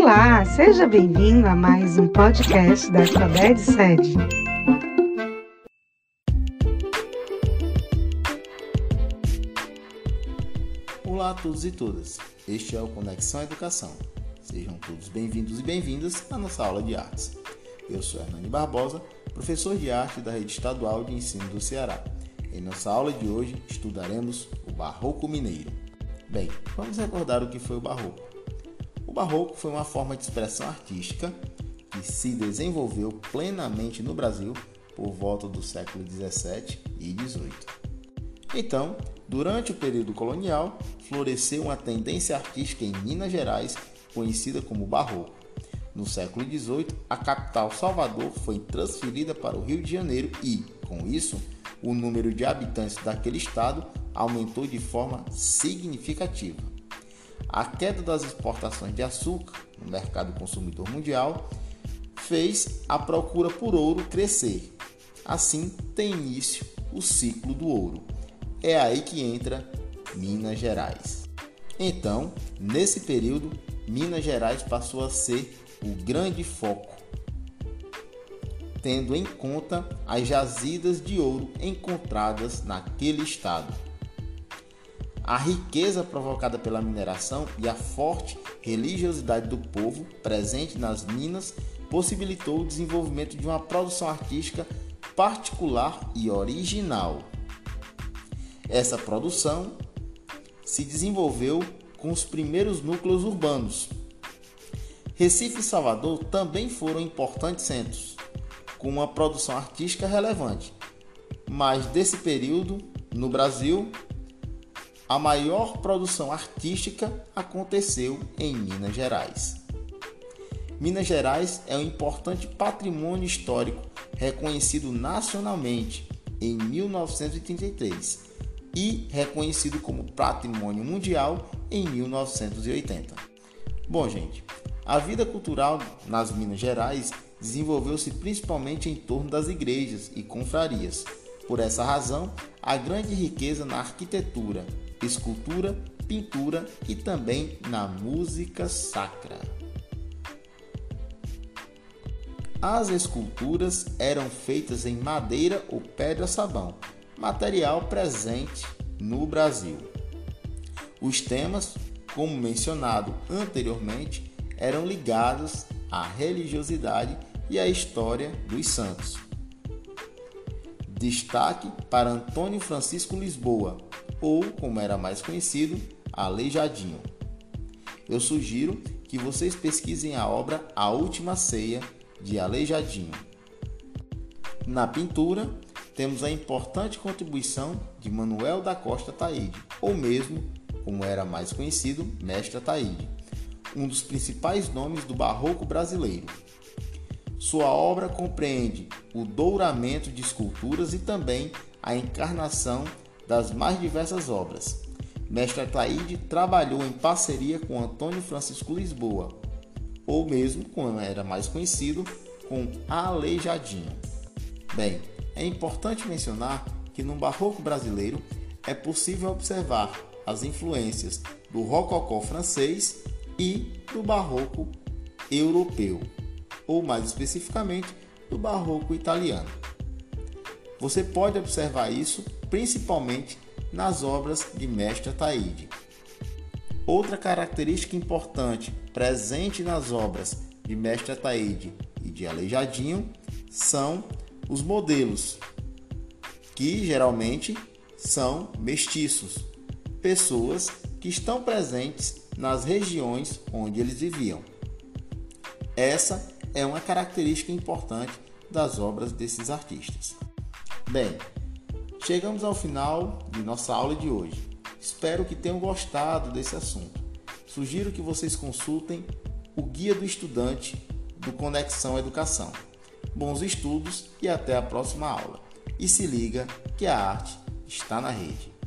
Olá, seja bem-vindo a mais um podcast da Alfabete Sede. Olá a todos e todas, este é o Conexão Educação. Sejam todos bem-vindos e bem-vindas à nossa aula de artes. Eu sou Hernani Barbosa, professor de arte da Rede Estadual de Ensino do Ceará. Em nossa aula de hoje estudaremos o Barroco Mineiro. Bem, vamos recordar o que foi o Barroco. Barroco foi uma forma de expressão artística que se desenvolveu plenamente no Brasil por volta do século 17 e 18. Então, durante o período colonial, floresceu uma tendência artística em Minas Gerais conhecida como Barroco. No século XVIII, a capital Salvador foi transferida para o Rio de Janeiro e, com isso, o número de habitantes daquele estado aumentou de forma significativa. A queda das exportações de açúcar no mercado consumidor mundial fez a procura por ouro crescer. Assim tem início o ciclo do ouro. É aí que entra Minas Gerais. Então, nesse período, Minas Gerais passou a ser o grande foco, tendo em conta as jazidas de ouro encontradas naquele estado. A riqueza provocada pela mineração e a forte religiosidade do povo presente nas minas possibilitou o desenvolvimento de uma produção artística particular e original. Essa produção se desenvolveu com os primeiros núcleos urbanos. Recife e Salvador também foram importantes centros, com uma produção artística relevante. Mas desse período, no Brasil, a maior produção artística aconteceu em Minas Gerais. Minas Gerais é um importante patrimônio histórico reconhecido nacionalmente em 1933 e reconhecido como patrimônio mundial em 1980. Bom, gente, a vida cultural nas Minas Gerais desenvolveu-se principalmente em torno das igrejas e confrarias. Por essa razão, a grande riqueza na arquitetura, escultura, pintura e também na música sacra. As esculturas eram feitas em madeira ou pedra-sabão, material presente no Brasil. Os temas, como mencionado anteriormente, eram ligados à religiosidade e à história dos santos. Destaque para Antônio Francisco Lisboa, ou como era mais conhecido, Aleijadinho. Eu sugiro que vocês pesquisem a obra A Última Ceia de Aleijadinho. Na pintura, temos a importante contribuição de Manuel da Costa Taide, ou mesmo, como era mais conhecido, Mestre Taide, um dos principais nomes do barroco brasileiro. Sua obra compreende o douramento de esculturas e também a encarnação das mais diversas obras. Mestre Ataíde trabalhou em parceria com Antônio Francisco Lisboa, ou mesmo, como era mais conhecido, com Aleijadinho. Bem, é importante mencionar que no barroco brasileiro é possível observar as influências do rococó francês e do barroco europeu, ou mais especificamente, do barroco italiano. Você pode observar isso principalmente nas obras de Mestre Ataíde. Outra característica importante presente nas obras de Mestre Ataíde e de Aleijadinho são os modelos, que geralmente são mestiços, pessoas que estão presentes nas regiões onde eles viviam. Essa é uma característica importante das obras desses artistas. Bem, chegamos ao final de nossa aula de hoje. Espero que tenham gostado desse assunto. Sugiro que vocês consultem o Guia do Estudante do Conexão Educação. Bons estudos e até a próxima aula. E se liga que a arte está na rede.